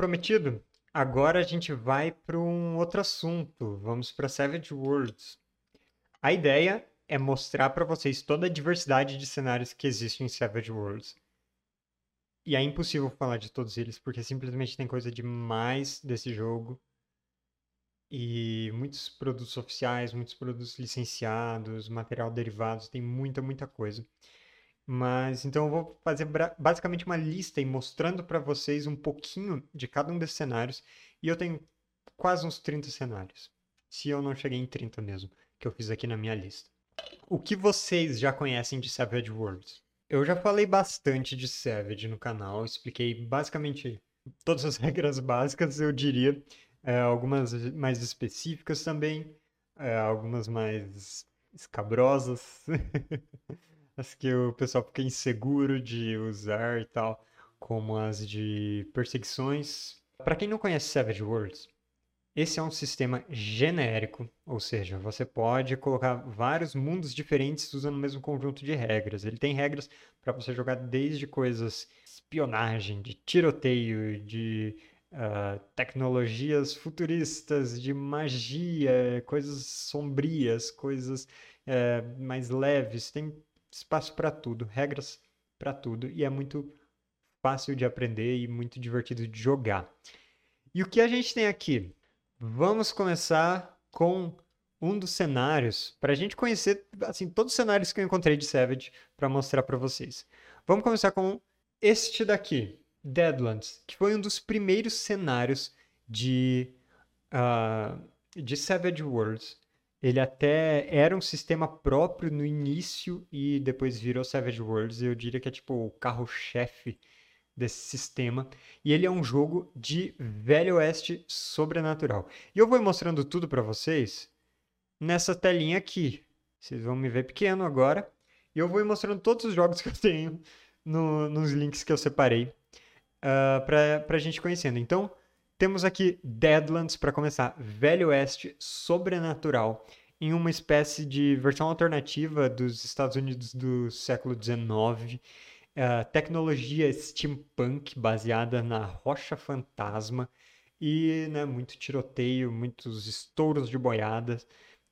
prometido, agora a gente vai para um outro assunto. Vamos para Savage Worlds. A ideia é mostrar para vocês toda a diversidade de cenários que existe em Savage Worlds. E é impossível falar de todos eles, porque simplesmente tem coisa demais desse jogo. E muitos produtos oficiais, muitos produtos licenciados, material derivado, tem muita, muita coisa. Mas então eu vou fazer basicamente uma lista e mostrando para vocês um pouquinho de cada um desses cenários. E eu tenho quase uns 30 cenários. Se eu não cheguei em 30 mesmo, que eu fiz aqui na minha lista. O que vocês já conhecem de Savage Worlds? Eu já falei bastante de Savage no canal, expliquei basicamente todas as regras básicas, eu diria. É, algumas mais específicas também, é, algumas mais escabrosas. as que o pessoal fica inseguro de usar e tal, como as de perseguições. Para quem não conhece Savage Worlds, esse é um sistema genérico, ou seja, você pode colocar vários mundos diferentes usando o mesmo conjunto de regras. Ele tem regras para você jogar desde coisas espionagem, de tiroteio, de uh, tecnologias futuristas, de magia, coisas sombrias, coisas uh, mais leves. Tem espaço para tudo, regras para tudo e é muito fácil de aprender e muito divertido de jogar. E o que a gente tem aqui? Vamos começar com um dos cenários para a gente conhecer assim todos os cenários que eu encontrei de Savage para mostrar para vocês. Vamos começar com este daqui, Deadlands, que foi um dos primeiros cenários de uh, de Savage Worlds ele até era um sistema próprio no início e depois virou Savage Worlds. Eu diria que é tipo o carro-chefe desse sistema. E ele é um jogo de Velho Oeste sobrenatural. E eu vou mostrando tudo para vocês nessa telinha aqui. Vocês vão me ver pequeno agora. E eu vou mostrando todos os jogos que eu tenho no, nos links que eu separei uh, ah, para a gente conhecendo. Então, temos aqui Deadlands para começar, Velho Oeste sobrenatural, em uma espécie de versão alternativa dos Estados Unidos do século XIX. Uh, eh, tecnologia steampunk baseada na rocha fantasma e né, muito tiroteio, muitos estouros de boiadas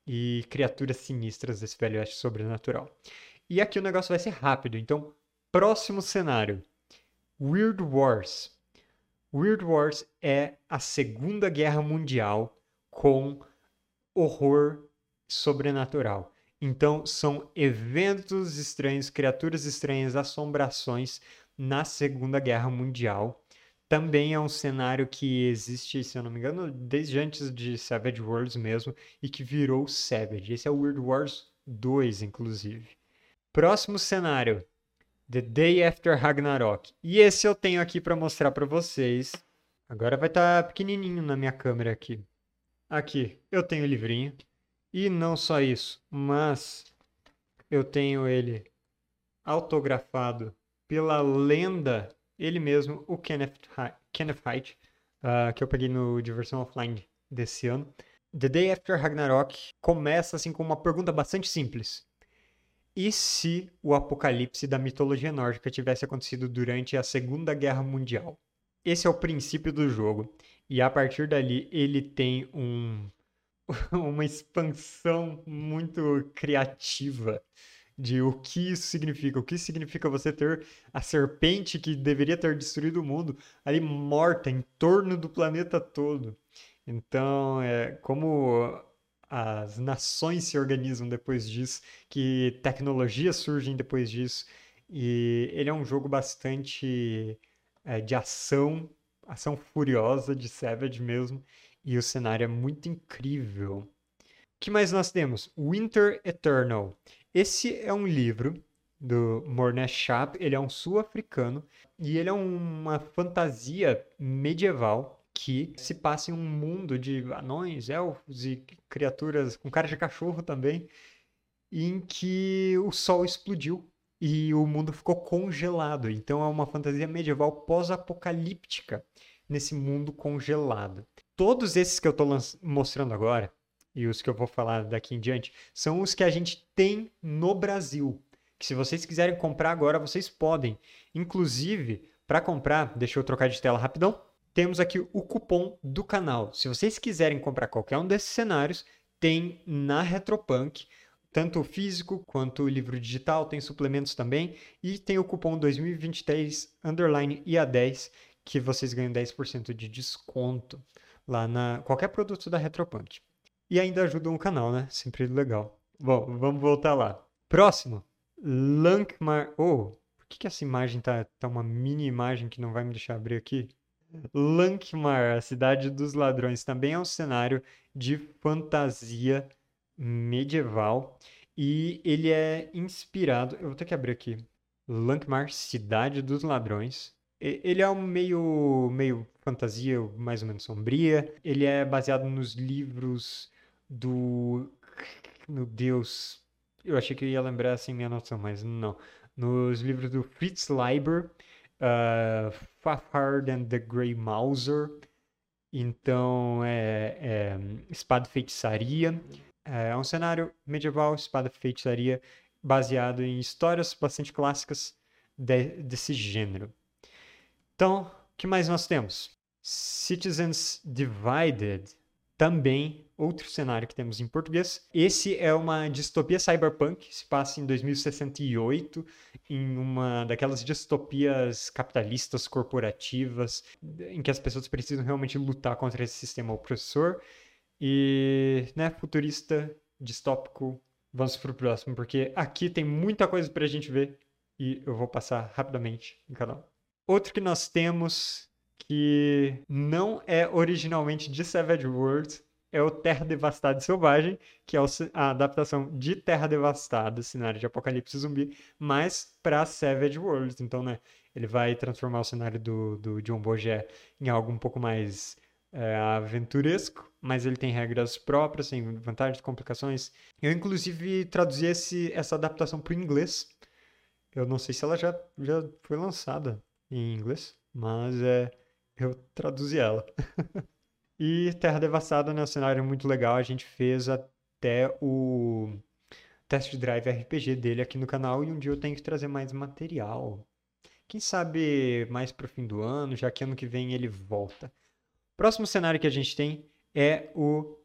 e criaturas sinistras desse velho oeste sobrenatural. E aqui o negócio vai ser rápido, então próximo cenário: Weird Wars. Weird Wars é a Segunda Guerra Mundial com horror sobrenatural. Então, são eventos estranhos, criaturas estranhas, assombrações na Segunda Guerra Mundial. Também é um cenário que existe, se eu não me engano, desde antes de Savage Worlds mesmo, e que virou Savage. Esse é o Weird Wars 2, inclusive. Próximo cenário: The Day After Ragnarok. E esse eu tenho aqui para mostrar para vocês. Agora vai estar tá pequenininho na minha câmera aqui. Aqui, eu tenho o livrinho. E não só isso, mas eu tenho ele autografado pela lenda, ele mesmo, o Kenneth, Kenneth Haidt, uh, que eu peguei no Diversão Offline desse ano. The Day After Ragnarok começa assim com uma pergunta bastante simples. E se o apocalipse da mitologia nórdica tivesse acontecido durante a Segunda Guerra Mundial? Esse é o princípio do jogo. E a partir dali ele tem um, uma expansão muito criativa de o que isso significa. O que significa você ter a serpente que deveria ter destruído o mundo ali morta em torno do planeta todo. Então, é como as nações se organizam depois disso, que tecnologias surgem depois disso. E ele é um jogo bastante é, de ação, ação furiosa, de Savage mesmo. E o cenário é muito incrível. O que mais nós temos? Winter Eternal. Esse é um livro do Morné Chap, ele é um sul-africano e ele é uma fantasia medieval que se passa em um mundo de anões, elfos e criaturas com cara de cachorro também, em que o sol explodiu e o mundo ficou congelado. Então é uma fantasia medieval pós-apocalíptica nesse mundo congelado. Todos esses que eu estou mostrando agora e os que eu vou falar daqui em diante são os que a gente tem no Brasil. Que se vocês quiserem comprar agora, vocês podem. Inclusive, para comprar, deixa eu trocar de tela rapidão. temos aqui o cupom do canal. Se vocês quiserem comprar qualquer um desses cenários, tem na Retropunk, tanto o físico quanto o livro digital, tem suplementos também, e tem o cupom 2023 underline IA10, que vocês ganham 10% de desconto lá na qualquer produto da Retropunk. E ainda ajudam o canal, né? Sempre legal. Bom, vamos voltar lá. Próximo. Lankmar. Oh, por que, que essa imagem tá, tá uma mini imagem que não vai me deixar abrir aqui? Lankmar, a cidade dos ladrões, também é um cenário de fantasia medieval e ele é inspirado. Eu vou ter que abrir aqui. Lankmar, cidade dos ladrões. Ele é um meio, meio fantasia, mais ou menos sombria. Ele é baseado nos livros do. Meu Deus. Eu achei que eu ia lembrar assim minha noção, mas não. Nos livros do Fritz Leiber, uh, Fafard and the Grey Mauser. Então, é, é espada feitiçaria. É um cenário medieval, espada feitiçaria, baseado em histórias bastante clássicas de, desse gênero. Então, o que mais nós temos? Citizens Divided, também outro cenário que temos em português. Esse é uma distopia cyberpunk, se passa em 2068, em uma daquelas distopias capitalistas corporativas, em que as pessoas precisam realmente lutar contra esse sistema opressor. E, né, futurista, distópico, vamos pro próximo, porque aqui tem muita coisa pra gente ver e eu vou passar rapidamente no canal. Outro que nós temos que não é originalmente de Savage Worlds é o Terra Devastada e Selvagem, que é a adaptação de Terra Devastada, cenário de apocalipse zumbi, mas para Savage Worlds. Então, né, ele vai transformar o cenário do, do John Boget em algo um pouco mais é, aventuresco, mas ele tem regras próprias, tem vantagens, complicações. Eu, inclusive, traduzi esse, essa adaptação para o inglês. Eu não sei se ela já, já foi lançada em inglês, mas é, eu traduzi ela. e Terra Devastada né, um cenário muito legal. A gente fez até o test drive RPG dele aqui no canal e um dia eu tenho que trazer mais material. Quem sabe mais pro fim do ano, já que ano que vem ele volta. Próximo cenário que a gente tem é o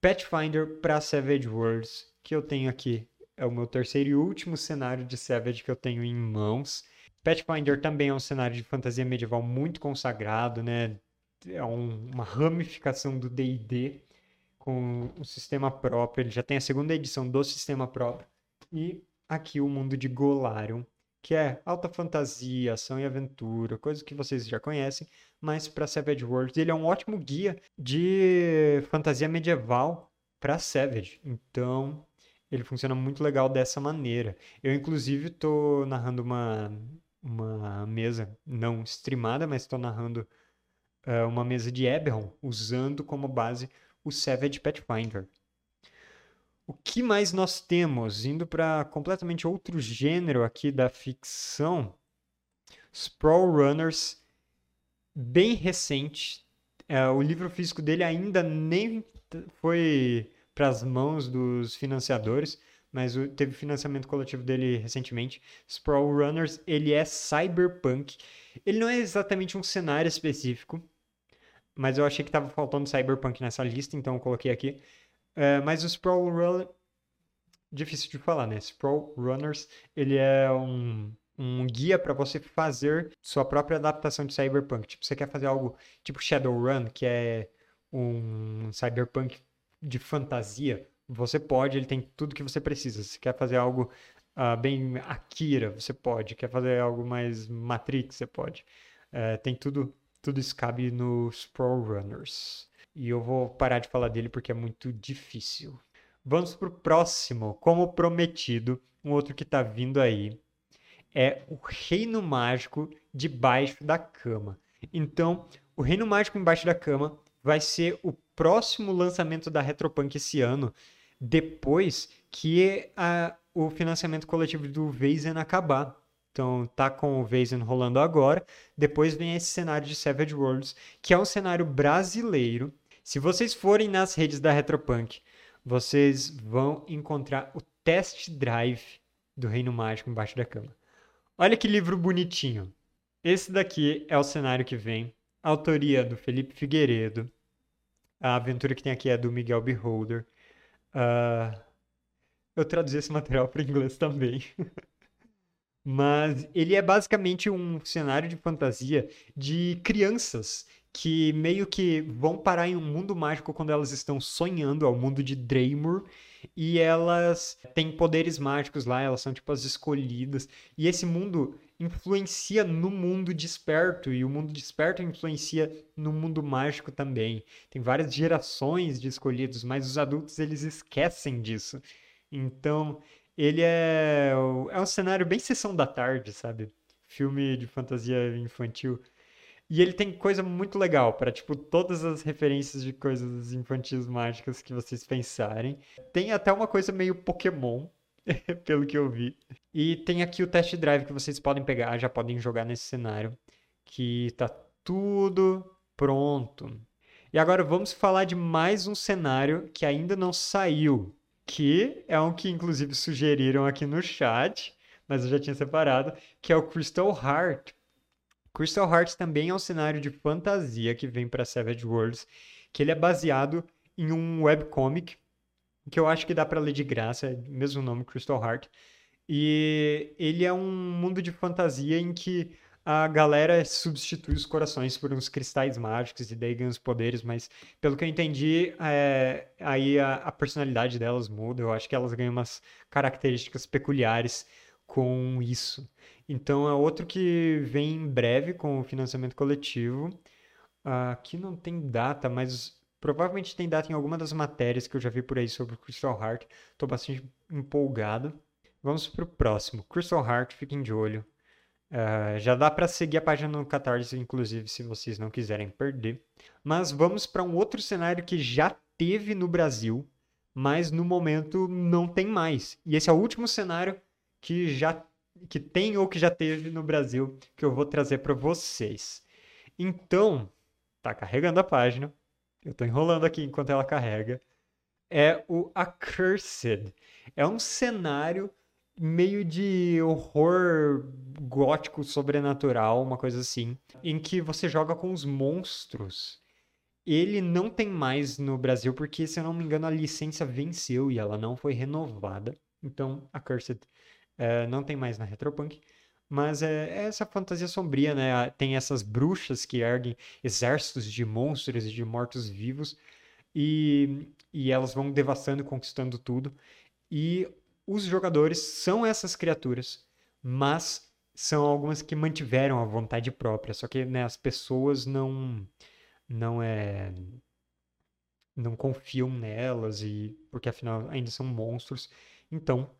Pathfinder para Savage Worlds, que eu tenho aqui. É o meu terceiro e último cenário de Savage que eu tenho em mãos. Pathfinder também é um cenário de fantasia medieval muito consagrado, né? É um, uma ramificação do D&D com um sistema próprio. Ele já tem a segunda edição do sistema próprio. E aqui o mundo de Golarion, que é alta fantasia, ação e aventura, coisas que vocês já conhecem, mas para Savage Worlds ele é um ótimo guia de fantasia medieval para Savage. Então, ele funciona muito legal dessa maneira. Eu inclusive estou narrando uma uma mesa não streamada, mas estou narrando uh, uma mesa de Eberron usando como base o Savage Pathfinder. O que mais nós temos? Indo para completamente outro gênero aqui da ficção, Sprawl Runners, bem recente. É, o livro físico dele ainda nem foi para as mãos dos financiadores, mas teve financiamento coletivo dele recentemente. Sprawl Runners, ele é cyberpunk. Ele não é exatamente um cenário específico, mas eu achei que estava faltando cyberpunk nessa lista, então eu coloquei aqui. É, mas o Sprawl Runner. Difícil de falar, né? Sprawl Runners, ele é um, um guia para você fazer sua própria adaptação de Cyberpunk. Tipo, você quer fazer algo tipo Shadowrun, que é um Cyberpunk de fantasia, você pode, ele tem tudo que você precisa. Se quer fazer algo uh, bem Akira, você pode. Quer fazer algo mais Matrix, você pode. Uh, tem tudo, tudo isso cabe no Sprawl Runners. E eu vou parar de falar dele porque é muito difícil. Vamos pro próximo. Como prometido, um outro que tá vindo aí é o Reino Mágico debaixo da cama. Então, o Reino Mágico embaixo da cama vai ser o próximo lançamento da Retropunk esse ano, depois que a, o financiamento coletivo do Vazen acabar. Então, tá com o Vazen rolando agora. Depois vem esse cenário de Savage Worlds, que é um cenário brasileiro se vocês forem nas redes da Retropunk, vocês vão encontrar o test drive do Reino Mágico embaixo da cama. Olha que livro bonitinho. Esse daqui é o cenário que vem. Autoria do Felipe Figueiredo. A aventura que tem aqui é do Miguel Beholder. Uh, eu traduzi esse material para inglês também. Mas ele é basicamente um cenário de fantasia de crianças que meio que vão parar em um mundo mágico quando elas estão sonhando ao mundo de Draymur e elas têm poderes mágicos lá, elas são tipo as escolhidas. E esse mundo influencia no mundo desperto e o mundo desperto influencia no mundo mágico também. Tem várias gerações de escolhidos, mas os adultos eles esquecem disso. Então, ele é é um cenário bem sessão da tarde, sabe? Filme de fantasia infantil. E ele tem coisa muito legal para tipo todas as referências de coisas infantis mágicas que vocês pensarem. Tem até uma coisa meio Pokémon, pelo que eu vi. E tem aqui o test drive que vocês podem pegar, já podem jogar nesse cenário, que tá tudo pronto. E agora vamos falar de mais um cenário que ainda não saiu, que é um que inclusive sugeriram aqui no chat, mas eu já tinha separado, que é o Crystal Heart. Crystal Hearts também é um cenário de fantasia que vem para Savage Worlds, que ele é baseado em um webcomic que eu acho que dá para ler de graça, é mesmo nome, Crystal Heart. E ele é um mundo de fantasia em que a galera substitui os corações por uns cristais mágicos e daí ganha os poderes, mas pelo que eu entendi, é, aí a, a, personalidade delas muda. Eu acho que elas ganham umas características peculiares com isso. Então é outro que vem em breve com o financiamento coletivo. Aqui não tem data, mas provavelmente tem data em alguma das matérias que eu já vi por aí sobre o Crystal Heart. Estou bastante empolgado. Vamos para o próximo. Crystal Heart, fiquem de olho. Uh, já dá para seguir a página no Catarse, inclusive, se vocês não quiserem perder. Mas vamos para um outro cenário que já teve no Brasil, mas no momento não tem mais. E esse é o último cenário que já que tem ou que já teve no Brasil que eu vou trazer para vocês. Então, tá carregando a página. Eu tô enrolando aqui enquanto ela carrega. É o Accursed. É um cenário meio de horror gótico sobrenatural, uma coisa assim, em que você joga com os monstros. Ele não tem mais no Brasil porque, se eu não me engano, a licença venceu e ela não foi renovada. Então, Accursed é, não tem mais na Retropunk. Mas é, é, essa fantasia sombria, né? Tem essas bruxas que erguem exércitos de monstros e de mortos-vivos. E, e elas vão devastando e conquistando tudo. E os jogadores são essas criaturas, mas são algumas que mantiveram a vontade própria. Só que né, as pessoas não não é não confiam nelas e porque afinal ainda são monstros. Então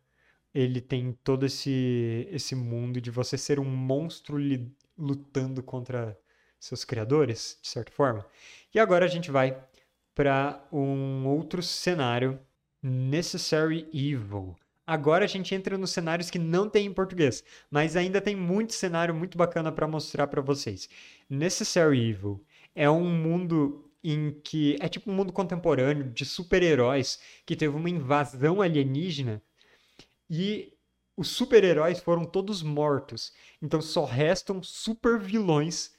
ele tem todo esse, esse mundo de você ser um monstro lutando contra seus criadores, de certa forma. E agora a gente vai para um outro cenário, Necessary Evil. Agora a gente entra nos cenários que não tem em português, mas ainda tem muito cenário muito bacana para mostrar para vocês. Necessary Evil é um mundo em que é tipo um mundo contemporâneo de super-heróis que teve uma invasão alienígena e os super-heróis foram todos mortos. Então só restam super vilões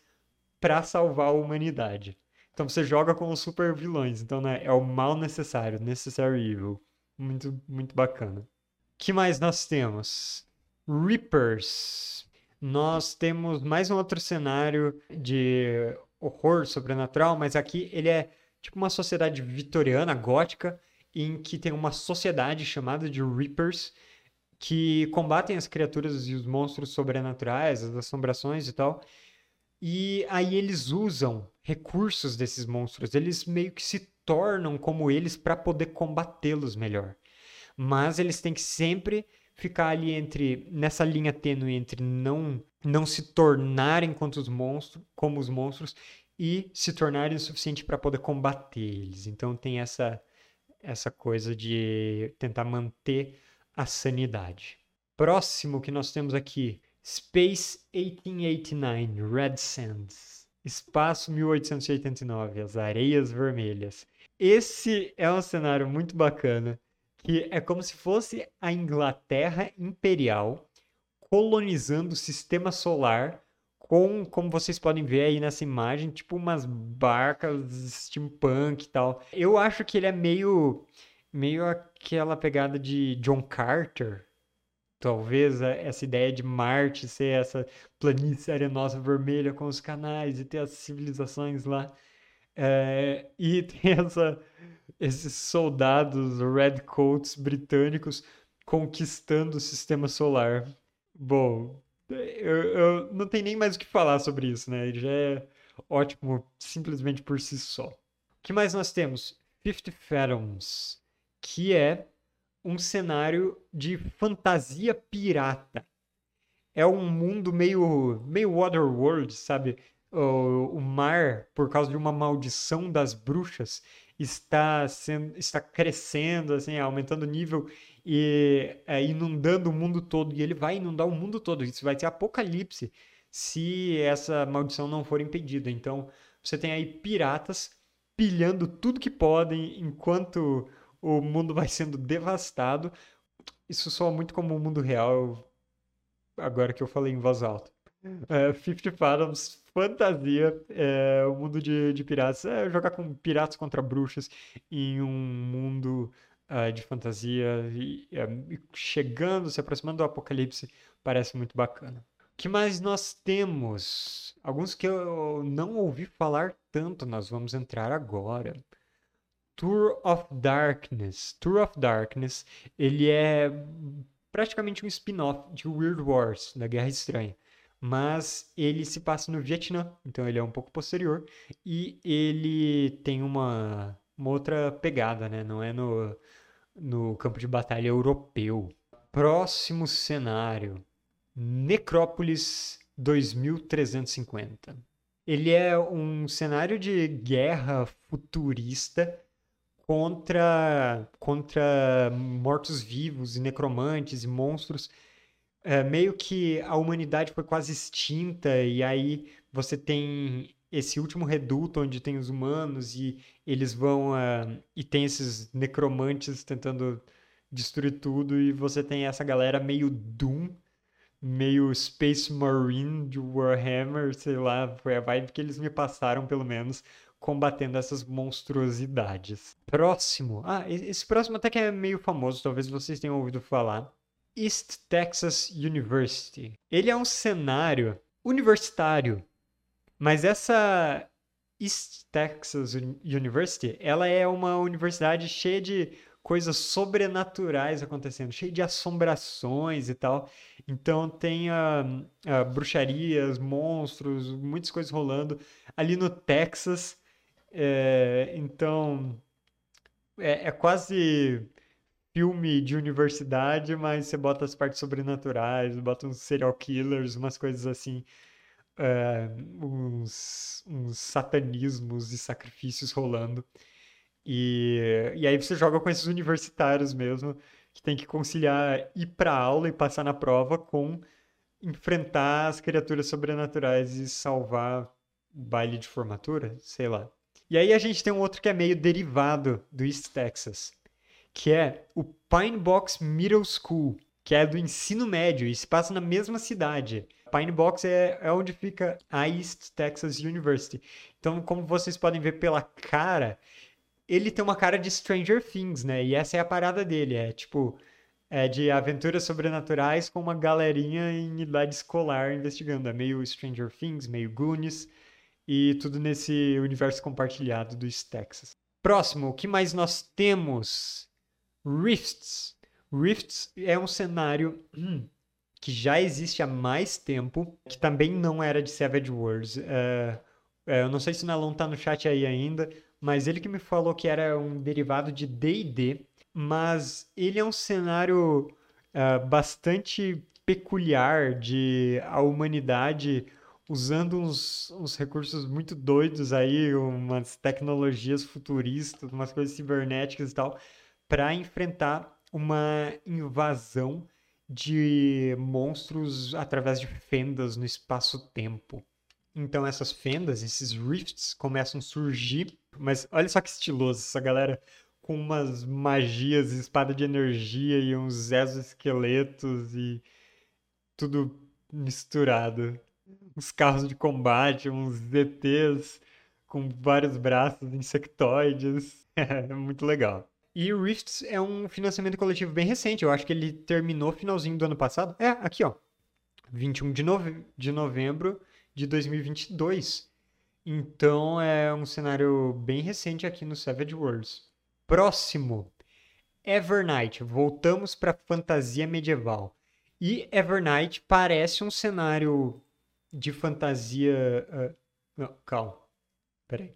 para salvar a humanidade. Então você joga com os super vilões. Então né, é o mal necessário, necessary evil. Muito, muito bacana. que mais nós temos? Reapers. Nós temos mais um outro cenário de horror sobrenatural, mas aqui ele é tipo uma sociedade vitoriana, gótica, em que tem uma sociedade chamada de Reapers, que combatem as criaturas e os monstros sobrenaturais, as assombrações e tal. E aí eles usam recursos desses monstros, eles meio que se tornam como eles para poder combatê-los melhor. Mas eles têm que sempre ficar ali entre nessa linha tênue entre não não se tornarem quanto os monstros, como os monstros e se tornarem o suficiente para poder combater eles. Então tem essa essa coisa de tentar manter a sanidade. Próximo que nós temos aqui, Space 1889, Red Sands. Espaço 1889, as Areias Vermelhas. Esse é um cenário muito bacana, que é como se fosse a Inglaterra imperial colonizando o sistema solar com, como vocês podem ver aí nessa imagem, tipo umas barcas steampunk e tal. Eu acho que ele é meio, meio aquela pegada de John Carter. Talvez essa ideia de Marte ser essa planície arenosa vermelha com os canais e ter as civilizações lá. É, e tem essa, esses soldados redcoats britânicos conquistando o sistema solar. Bom, eu, eu não tenho nem mais o que falar sobre isso, né? Ele já é ótimo simplesmente por si só. O que mais nós temos? Fifty Fathoms, que é um cenário de fantasia pirata. É um mundo meio, meio Waterworld, sabe? O, o mar, por causa de uma maldição das bruxas, está sendo, está crescendo, assim, aumentando o nível e é, inundando o mundo todo. E ele vai inundar o mundo todo. Isso vai ser apocalipse se essa maldição não for impedida. Então, você tem aí piratas pilhando tudo que podem enquanto o mundo vai sendo devastado. Isso soa muito como o mundo real, agora que eu falei em voz alta. É, Fifty Fathoms, fantasia, é, o mundo de, de piratas, é jogar com piratas contra bruxas em um mundo uh, de fantasia e, uh, chegando, se aproximando do apocalipse, parece muito bacana. O que mais nós temos? Alguns que eu não ouvi falar tanto, nós vamos entrar agora. Tour of Darkness. Tour of Darkness, ele é praticamente um spin-off de Weird Wars, da Guerra Estranha. Mas ele se passa no Vietnã, então ele é um pouco posterior. E ele tem uma, uma outra pegada, né? Não é no, no campo de batalha europeu. Próximo cenário: Necrópolis 2350. Ele é um cenário de guerra futurista contra, contra mortos-vivos e necromantes e monstros. É, meio que a humanidade foi quase extinta, e aí você tem esse último reduto onde tem os humanos e eles vão. Uh, e tem esses necromantes tentando destruir tudo, e você tem essa galera meio Doom, meio Space Marine de Warhammer, sei lá, foi a vibe que eles me passaram, pelo menos, combatendo essas monstruosidades. Próximo. Ah, esse próximo até que é meio famoso, talvez vocês tenham ouvido falar. East Texas University. Ele é um cenário universitário, mas essa East Texas University, ela é uma universidade cheia de coisas sobrenaturais acontecendo, cheia de assombrações e tal. Então tem uh, uh, bruxarias, monstros, muitas coisas rolando ali no Texas. É, então, é, é, quase filme de universidade, mas você bota as partes sobrenaturais, bota uns serial killers, umas coisas assim, é, uns, uns satanismos e sacrifícios rolando. E, e aí você joga com esses universitários mesmo, que tem que conciliar ir pra aula e passar na prova com enfrentar as criaturas sobrenaturais e salvar o baile de formatura, sei lá. E aí a gente tem um outro que é meio derivado do East Texas, que é o Pine Box Middle School, que é do ensino médio e se passa na mesma cidade. Pine Box é, é onde fica a East Texas University. Então, como vocês podem ver pela cara, ele tem uma cara de Stranger Things, né? E essa é a parada dele, é tipo é de aventuras sobrenaturais com uma galerinha em idade escolar investigando. É meio Stranger Things, meio Goonies e tudo nesse universo compartilhado dos Texas. Próximo, o que mais nós temos? Rifts. Rifts é um cenário hum, que já existe há mais tempo, que também não era de Savage Worlds. Uh, eu não sei se o Nalon tá no chat aí ainda, mas ele que me falou que era um derivado de D&D, mas ele é um cenário uh, bastante peculiar de a humanidade usando uns, uns recursos muito doidos aí, umas tecnologias futuristas, umas coisas cibernéticas e tal, para enfrentar uma invasão de monstros através de fendas no espaço-tempo. Então essas fendas, esses rifts começam a surgir, mas olha só que estiloso essa galera com umas magias, espada de energia e uns exoesqueletos e tudo misturado. Uns carros de combate, uns ZTs com vários braços insectoides. É muito legal. E o Rifts é um financiamento coletivo bem recente. Eu acho que ele terminou finalzinho do ano passado. É, aqui, ó. 21 de, nove... de novembro de 2022. Então é um cenário bem recente aqui no Savage Worlds. Próximo. Evernight. Voltamos para fantasia medieval. E Evernight parece um cenário de fantasia. Uh... Não, calma. Peraí.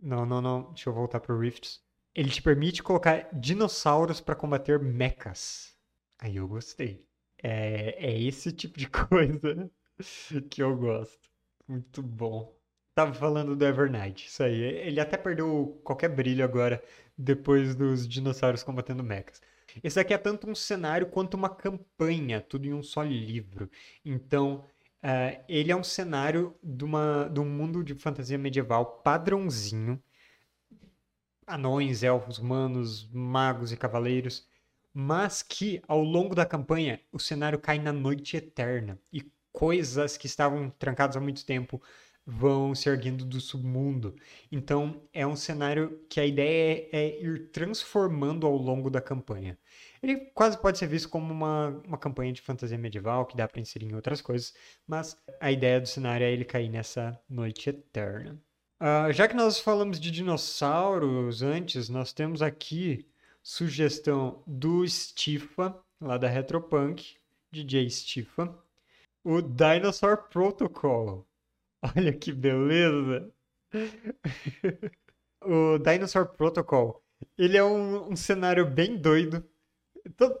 Não, não, não. Deixa eu voltar pro Rifts. Ele te permite colocar dinossauros para combater mechas. Aí eu gostei. É, é esse tipo de coisa que eu gosto. Muito bom. Tava falando do Evernight, isso aí. Ele até perdeu qualquer brilho agora, depois dos dinossauros combatendo mechas. Esse aqui é tanto um cenário quanto uma campanha, tudo em um só livro. Então, uh, ele é um cenário de, uma, de um mundo de fantasia medieval padrãozinho. Anões, elfos, humanos, magos e cavaleiros. Mas que, ao longo da campanha, o cenário cai na noite eterna. E coisas que estavam trancadas há muito tempo vão se erguendo do submundo. Então, é um cenário que a ideia é, é, ir transformando ao longo da campanha. Ele quase pode ser visto como uma, uma campanha de fantasia medieval, que dá para inserir em outras coisas, mas a ideia do cenário é ele cair nessa noite eterna. Uh, já que nós falamos de dinossauros antes, nós temos aqui sugestão do Stifa, lá da Retropunk, DJ Stifa, o Dinosaur Protocol. Olha que beleza! o Dinosaur Protocol, ele é um, um cenário bem doido. Então,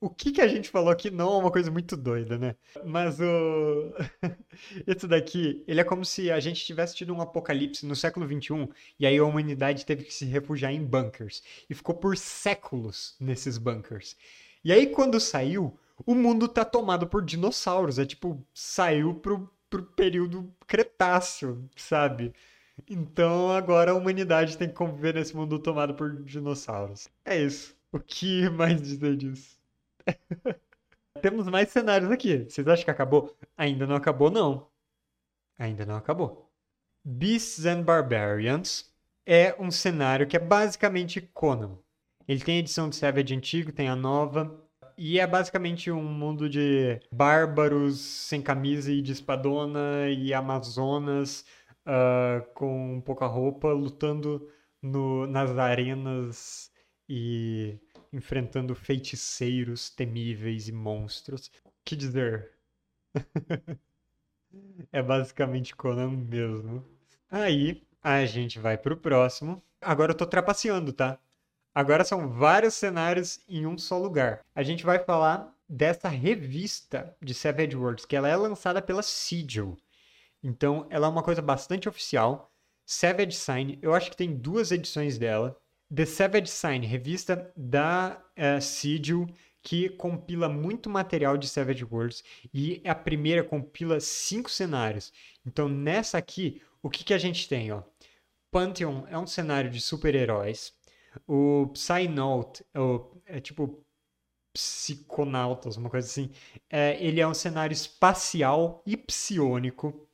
o que, que a gente falou aqui não é uma coisa muito doida, né? Mas o. Esse daqui, ele é como se a gente tivesse tido um apocalipse no século XXI e aí a humanidade teve que se refugiar em bunkers. E ficou por séculos nesses bunkers. E aí, quando saiu, o mundo tá tomado por dinossauros. É tipo, saiu pro, pro período Cretáceo, sabe? Então agora a humanidade tem que conviver nesse mundo tomado por dinossauros. É isso. O que mais dizer disso? Temos mais cenários aqui. Vocês acham que acabou? Ainda não acabou, não. Ainda não acabou. Beasts and Barbarians é um cenário que é basicamente Conan. Ele tem a edição de Savage antigo, tem a nova. E é basicamente um mundo de bárbaros sem camisa e de espadona e amazonas uh, com pouca roupa lutando no, nas arenas e enfrentando feiticeiros temíveis e monstros. Que dizer? é basicamente Conan mesmo. Aí a gente vai pro próximo. Agora eu tô trapaceando, tá? Agora são vários cenários em um só lugar. A gente vai falar dessa revista de Savage Worlds, que ela é lançada pela Sigil. Então, ela é uma coisa bastante oficial. Savage Sign, eu acho que tem duas edições dela. The Savage Sign, revista da uh, Sigil, que compila muito material de Savage Worlds. E a primeira compila cinco cenários. Então, nessa aqui, o que, que a gente tem? Ó? Pantheon é um cenário de super-heróis. O Psynaut, é, é tipo psiconautas, uma coisa assim. É, ele é um cenário espacial e psionico.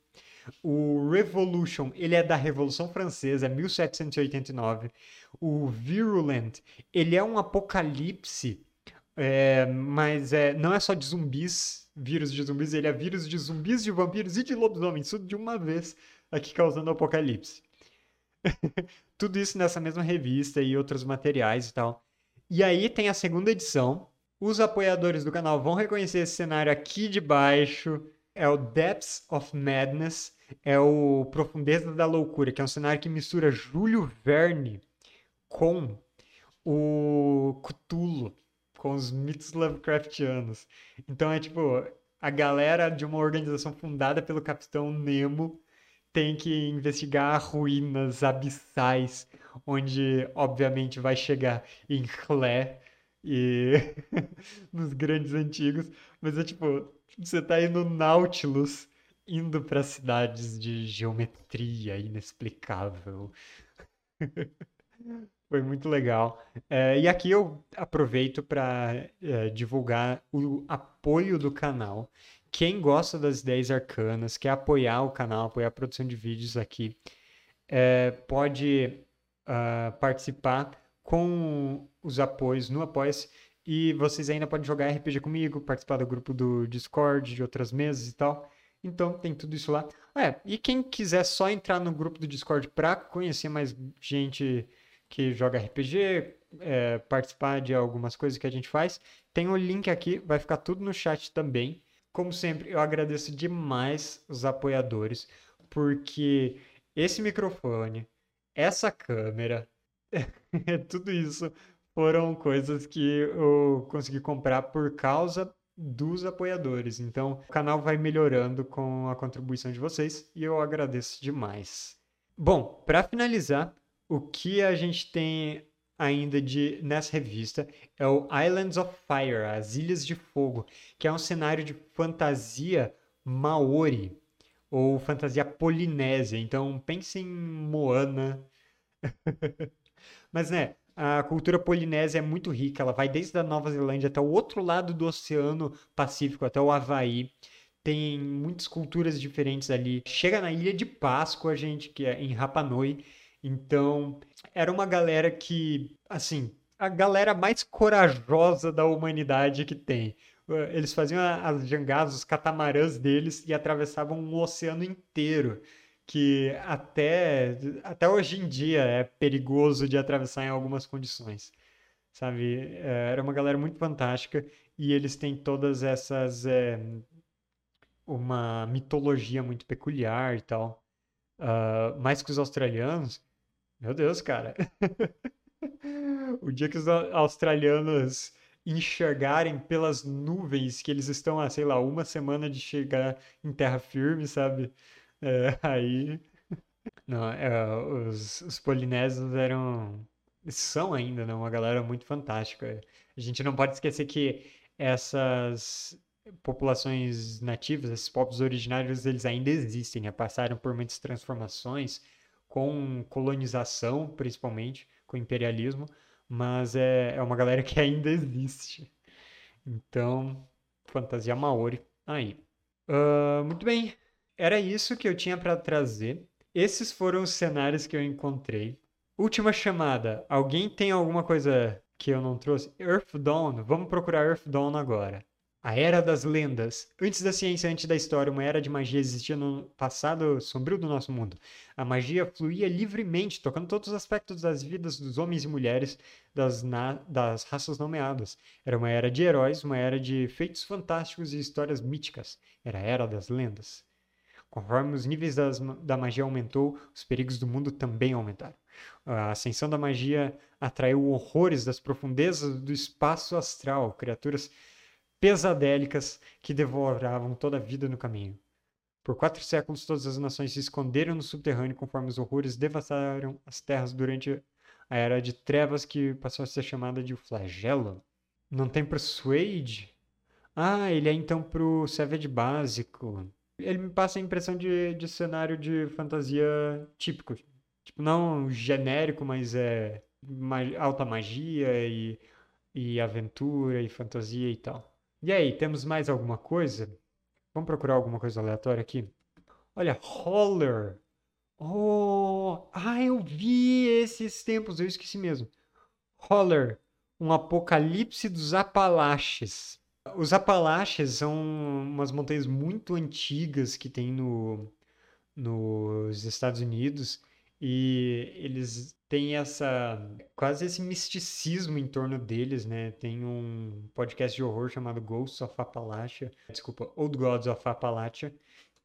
O Revolution, ele é da Revolução Francesa, 1789. O Virulent, ele é um apocalipse, é, mas é, não é só de zumbis, vírus de zumbis, ele é vírus de zumbis, de vampiros e de lobisomens, tudo de uma vez aqui causando apocalipse. Tudo isso nessa mesma revista e outros materiais e tal. E aí tem a segunda edição. Os apoiadores do canal vão reconhecer esse cenário aqui de baixo. É o Depths of Madness. É o Profundeza da Loucura, que é um cenário que mistura Júlio Verne com o Cthulhu, com os mitos Lovecraftianos. Então é tipo a galera de uma organização fundada pelo Capitão Nemo tem que investigar ruínas abissais, onde obviamente vai chegar em Clé e nos grandes antigos, mas é tipo, você tá no Nautilus indo para cidades de geometria inexplicável. Foi muito legal. É, e aqui eu aproveito para é, divulgar o apoio do canal quem gosta das ideias arcanas, quer apoiar o canal, apoiar a produção de vídeos aqui, é, pode uh, participar com os apoios no Apoia-se. E vocês ainda podem jogar RPG comigo, participar do grupo do Discord, de outras mesas e tal. Então tem tudo isso lá. É, e quem quiser só entrar no grupo do Discord para conhecer mais gente que joga RPG, é, participar de algumas coisas que a gente faz, tem o um link aqui, vai ficar tudo no chat também. Como sempre, eu agradeço demais os apoiadores, porque esse microfone, essa câmera, tudo isso foram coisas que eu consegui comprar por causa dos apoiadores. Então, o canal vai melhorando com a contribuição de vocês e eu agradeço demais. Bom, para finalizar, o que a gente tem ainda de nessa revista é o Islands of Fire, as Ilhas de Fogo, que é um cenário de fantasia maori ou fantasia polinésia. Então pense em Moana. Mas né, a cultura polinésia é muito rica, ela vai desde a Nova Zelândia até o outro lado do Oceano Pacífico, até o Havaí. Tem muitas culturas diferentes ali. Chega na Ilha de Páscoa, gente, que é em Rapa Nui. Então, era uma galera que, assim, a galera mais corajosa da humanidade que tem. Eles faziam as jangadas, os catamarãs deles e atravessavam um oceano inteiro, que até, até hoje em dia é perigoso de atravessar em algumas condições. Sabe? Era uma galera muito fantástica e eles têm todas essas. É, uma mitologia muito peculiar e tal. Uh, mais que os australianos, meu Deus, cara. o dia que os australianos enxergarem pelas nuvens que eles estão a, sei lá, uma semana de chegar em terra firme, sabe? É, aí. Não, é, os, os polinésios eram. São ainda, né? Uma galera muito fantástica. A gente não pode esquecer que essas populações nativas, esses povos originários, eles ainda existem, né? Passaram por muitas transformações com colonização, principalmente, com imperialismo, mas é, é uma galera que ainda existe. Então, fantasia Maori aí. Uh, muito bem, era isso que eu tinha para trazer. Esses foram os cenários que eu encontrei. Última chamada. Alguém tem alguma coisa que eu não trouxe? Earth Dawn. Vamos procurar Earth Dawn agora. A Era das Lendas. Antes da ciência, antes da história, uma era de magia existia no passado sombrio do nosso mundo. A magia fluía livremente, tocando todos os aspectos das vidas dos homens e mulheres das, das raças nomeadas. Era uma era de heróis, uma era de feitos fantásticos e histórias míticas. Era a Era das Lendas. Conforme os níveis das, da magia aumentou, os perigos do mundo também aumentaram. A ascensão da magia atraiu horrores das profundezas do espaço astral, criaturas pesadélicas que devoravam toda a vida no caminho. Por quatro séculos, todas as nações se esconderam no subterrâneo conforme os horrores devastaram as terras durante a Era de Trevas, que passou a ser chamada de Flagelo. Não tem pro Suede? Ah, ele é então pro Savage básico. Ele me passa a impressão de, de cenário de fantasia típico. Tipo, não genérico, mas é alta magia e, e aventura e fantasia e tal. E aí, temos mais alguma coisa? Vamos procurar alguma coisa aleatória aqui? Olha, Holler. Oh, ah, eu vi esses tempos, eu esqueci mesmo. Holler, um apocalipse dos Apalaches. Os Apalaches são umas montanhas muito antigas que tem no, nos Estados Unidos e eles têm essa quase esse misticismo em torno deles, né? Tem um podcast de horror chamado Ghosts of Appalachia, desculpa, Old Gods of Appalachia,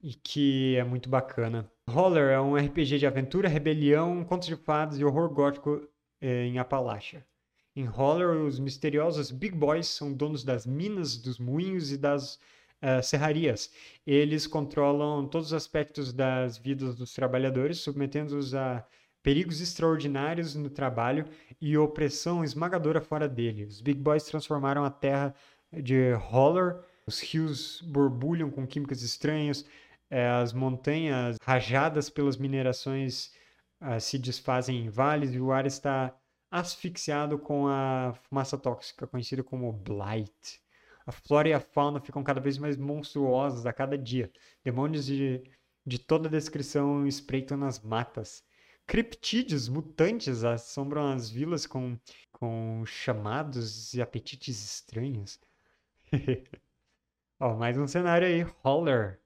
e que é muito bacana. Holler é um RPG de aventura, rebelião, contos de fadas e horror gótico eh, em Appalachia. Em Holler, os misteriosos Big Boys são donos das minas, dos moinhos e das uh, serrarias. Eles controlam todos os aspectos das vidas dos trabalhadores, submetendo-os a perigos extraordinários no trabalho e opressão esmagadora fora dele. Os Big Boys transformaram a terra de Holler, os rios borbulham com químicas estranhas, eh, as montanhas rajadas pelas minerações uh, se desfazem em vales e o ar está asfixiado com a fumaça tóxica conhecida como blight. A flora e a fauna ficam cada vez mais monstruosas a cada dia. Demônios de, de toda descrição espreitam nas matas. Criptídeos mutantes assombram as vilas com, com chamados e apetites estranhos. Ó, mais um cenário aí, Holler.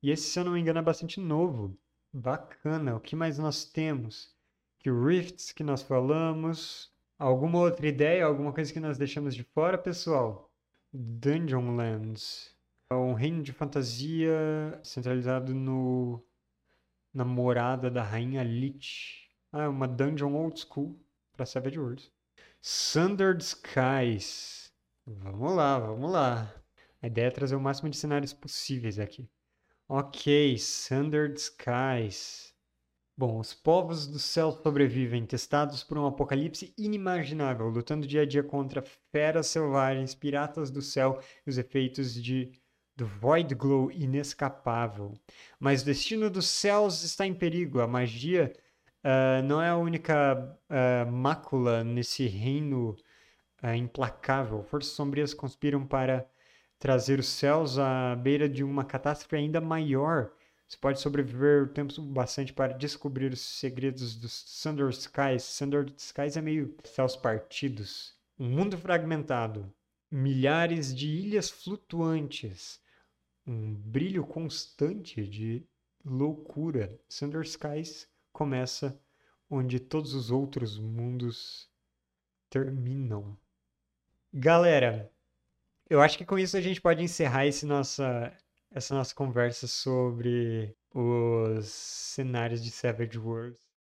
E esse, se eu não me engano, é bastante novo. Bacana. O que mais nós temos? Que Rifts que nós falamos. Alguma outra ideia? Alguma coisa que nós deixamos de fora, pessoal? Dungeonlands. É um reino de fantasia centralizado no na morada da rainha Lich. Ah, é uma dungeon old school para Savage Worlds. Sundered Skies. Vamos lá, vamos lá. A ideia é trazer o máximo de cenários possíveis aqui. Ok, Sundered Skies. Bom, os povos do céu sobrevivem, testados por um apocalipse inimaginável, lutando dia a dia contra feras selvagens, piratas do céu e os efeitos de do Void Glow inescapável. Mas o destino dos céus está em perigo. A magia uh, não é a única uh, mácula nesse reino uh, implacável. Forças sombrias conspiram para trazer os céus à beira de uma catástrofe ainda maior. Você pode sobreviver o tempo bastante para descobrir os segredos dos Thunder Skies. Thunder Skies é meio céus partidos. Um mundo fragmentado. Milhares de ilhas flutuantes um brilho constante de loucura. Thunder Skies começa onde todos os outros mundos terminam. Galera, eu acho que com isso a gente pode encerrar esse nossa, essa nossa conversa sobre os cenários de Savage Worlds.